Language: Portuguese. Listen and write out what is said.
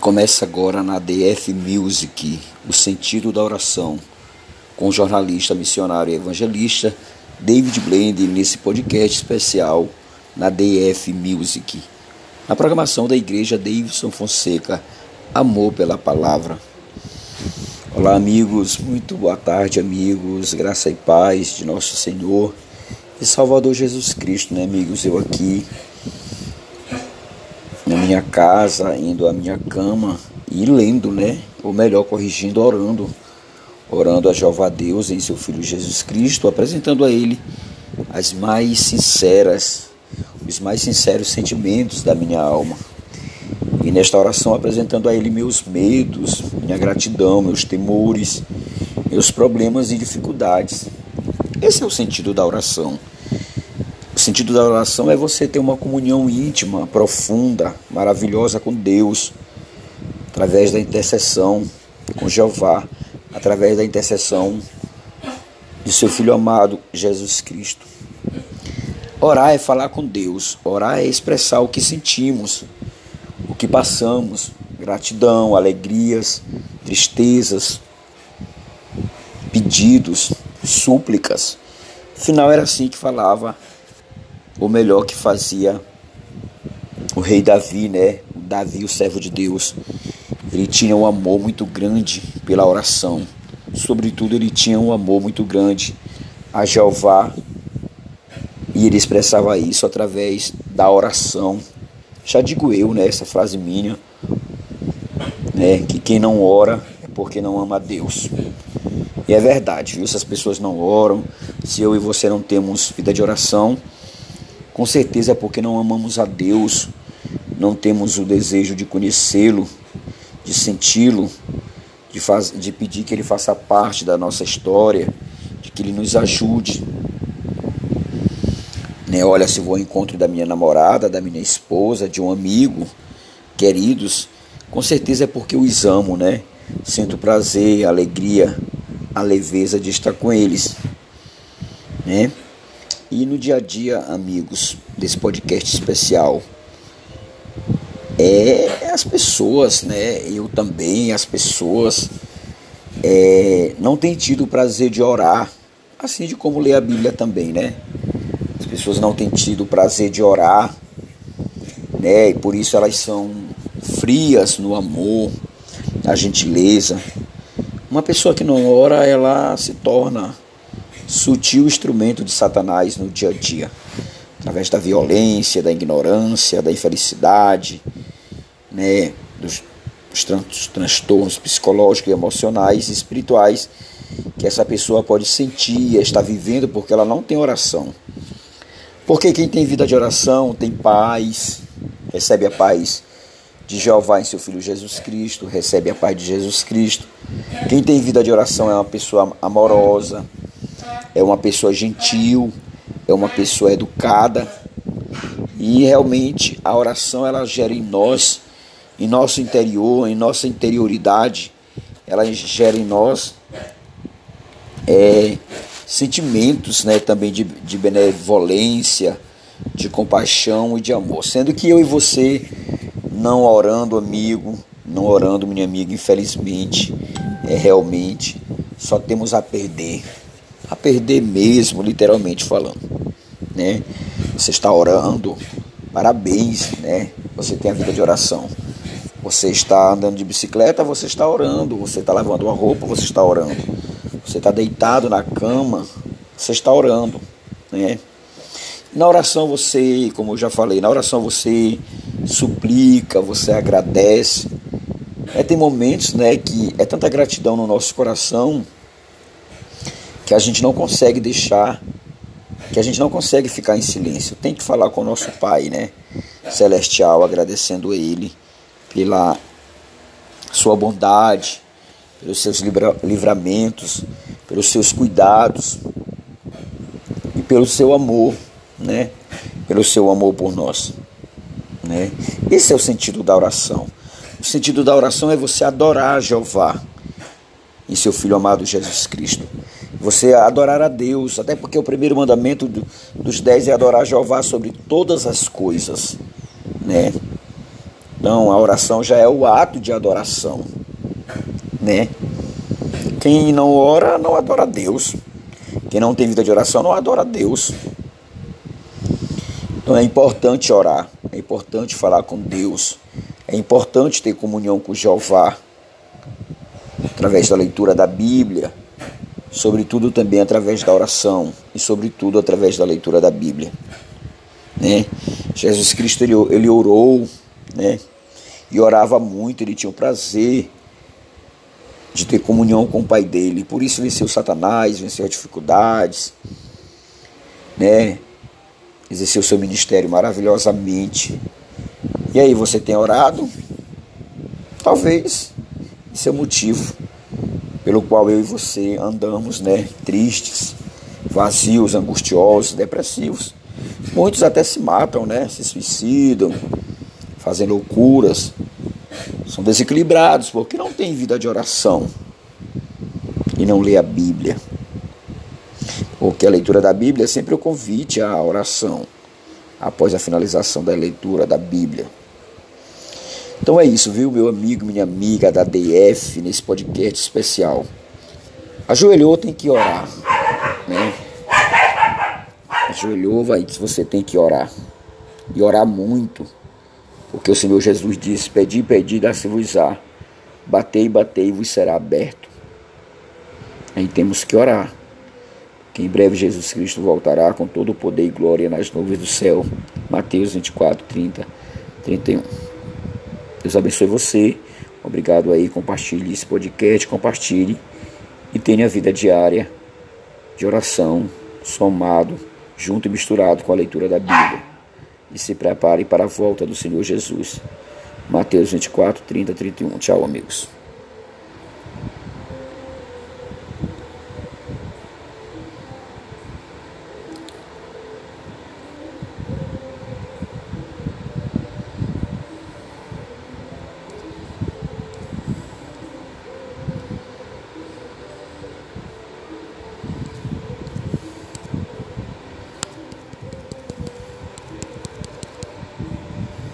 Começa agora na DF Music, o sentido da oração, com o jornalista, missionário e evangelista David Blende nesse podcast especial na DF Music. Na programação da igreja Davidson Fonseca, Amor pela Palavra. Olá, amigos, muito boa tarde, amigos, graça e paz de nosso Senhor e Salvador Jesus Cristo, né, amigos? Eu aqui na minha casa, indo à minha cama e lendo, né? Ou melhor, corrigindo, orando. Orando a Jeová Deus em seu Filho Jesus Cristo, apresentando a Ele as mais sinceras, os mais sinceros sentimentos da minha alma. E nesta oração apresentando a Ele meus medos, minha gratidão, meus temores, meus problemas e dificuldades. Esse é o sentido da oração. O sentido da oração é você ter uma comunhão íntima, profunda, maravilhosa com Deus, através da intercessão com Jeová, através da intercessão de seu Filho amado, Jesus Cristo. Orar é falar com Deus, orar é expressar o que sentimos, o que passamos, gratidão, alegrias, tristezas, pedidos, súplicas. Afinal, era assim que falava ou melhor que fazia o rei Davi, né? O Davi, o servo de Deus. Ele tinha um amor muito grande pela oração. Sobretudo, ele tinha um amor muito grande a Jeová. E ele expressava isso através da oração. Já digo eu, né? Essa frase minha, né? Que quem não ora é porque não ama a Deus. E é verdade, viu? Se as pessoas não oram, se eu e você não temos vida de oração, com certeza é porque não amamos a Deus, não temos o desejo de conhecê-lo, de senti-lo, de, de pedir que Ele faça parte da nossa história, de que Ele nos ajude. Né? Olha, se vou ao encontro da minha namorada, da minha esposa, de um amigo, queridos, com certeza é porque eu os amo, né? Sinto prazer, alegria, a leveza de estar com eles, né? E no dia a dia, amigos, desse podcast especial, é as pessoas, né? Eu também, as pessoas é, não têm tido o prazer de orar, assim de como ler a Bíblia também, né? As pessoas não têm tido o prazer de orar, né? E por isso elas são frias no amor, na gentileza. Uma pessoa que não ora, ela se torna sutil instrumento de Satanás no dia a dia, através da violência, da ignorância, da infelicidade, né, dos, dos tran transtornos psicológicos, emocionais e espirituais que essa pessoa pode sentir está vivendo porque ela não tem oração. Porque quem tem vida de oração tem paz, recebe a paz de Jeová em seu Filho Jesus Cristo, recebe a paz de Jesus Cristo. Quem tem vida de oração é uma pessoa amorosa, é uma pessoa gentil, é uma pessoa educada. E realmente a oração ela gera em nós, em nosso interior, em nossa interioridade, ela gera em nós é, sentimentos né, também de, de benevolência, de compaixão e de amor. Sendo que eu e você, não orando, amigo, não orando, minha amiga, infelizmente, é realmente só temos a perder a perder mesmo, literalmente falando, né? Você está orando, parabéns, né? Você tem a vida de oração. Você está andando de bicicleta, você está orando. Você está lavando uma roupa, você está orando. Você está deitado na cama, você está orando, né? Na oração você, como eu já falei, na oração você suplica, você agradece. É, tem momentos, né, que é tanta gratidão no nosso coração que a gente não consegue deixar, que a gente não consegue ficar em silêncio. Tem que falar com o nosso Pai, né? Celestial, agradecendo a Ele pela sua bondade, pelos seus livramentos, pelos seus cuidados e pelo seu amor, né? Pelo seu amor por nós, né? Esse é o sentido da oração. O sentido da oração é você adorar Jeová em seu Filho amado Jesus Cristo. Você adorar a Deus, até porque o primeiro mandamento dos dez é adorar Jeová sobre todas as coisas, né? Então, a oração já é o ato de adoração, né? Quem não ora não adora a Deus. Quem não tem vida de oração não adora a Deus. Então é importante orar, é importante falar com Deus, é importante ter comunhão com Jeová através da leitura da Bíblia, sobretudo também através da oração e sobretudo através da leitura da Bíblia. Né? Jesus Cristo ele, ele orou, né? E orava muito, ele tinha o prazer de ter comunhão com o Pai dele. Por isso venceu Satanás, venceu as dificuldades, né? Exerceu seu ministério maravilhosamente. E aí, você tem orado? Talvez esse é o motivo pelo qual eu e você andamos, né, tristes, vazios, angustiosos, depressivos. Muitos até se matam, né, se suicidam, fazem loucuras, são desequilibrados porque não têm vida de oração e não lê a Bíblia. Porque a leitura da Bíblia é sempre o convite à oração após a finalização da leitura da Bíblia. Então é isso, viu, meu amigo, minha amiga da DF, nesse podcast especial. Ajoelhou, tem que orar. Né? Ajoelhou, vai, você tem que orar. E orar muito. Porque o Senhor Jesus disse: Pedi, pedi, dá-se-vos-á. Batei, batei, vos será aberto. Aí temos que orar. Que em breve Jesus Cristo voltará com todo o poder e glória nas nuvens do céu. Mateus 24, 30, 31. Deus abençoe você. Obrigado aí. Compartilhe esse podcast, compartilhe e tenha a vida diária de oração, somado, junto e misturado com a leitura da Bíblia. E se prepare para a volta do Senhor Jesus. Mateus 24, 30, 31. Tchau, amigos.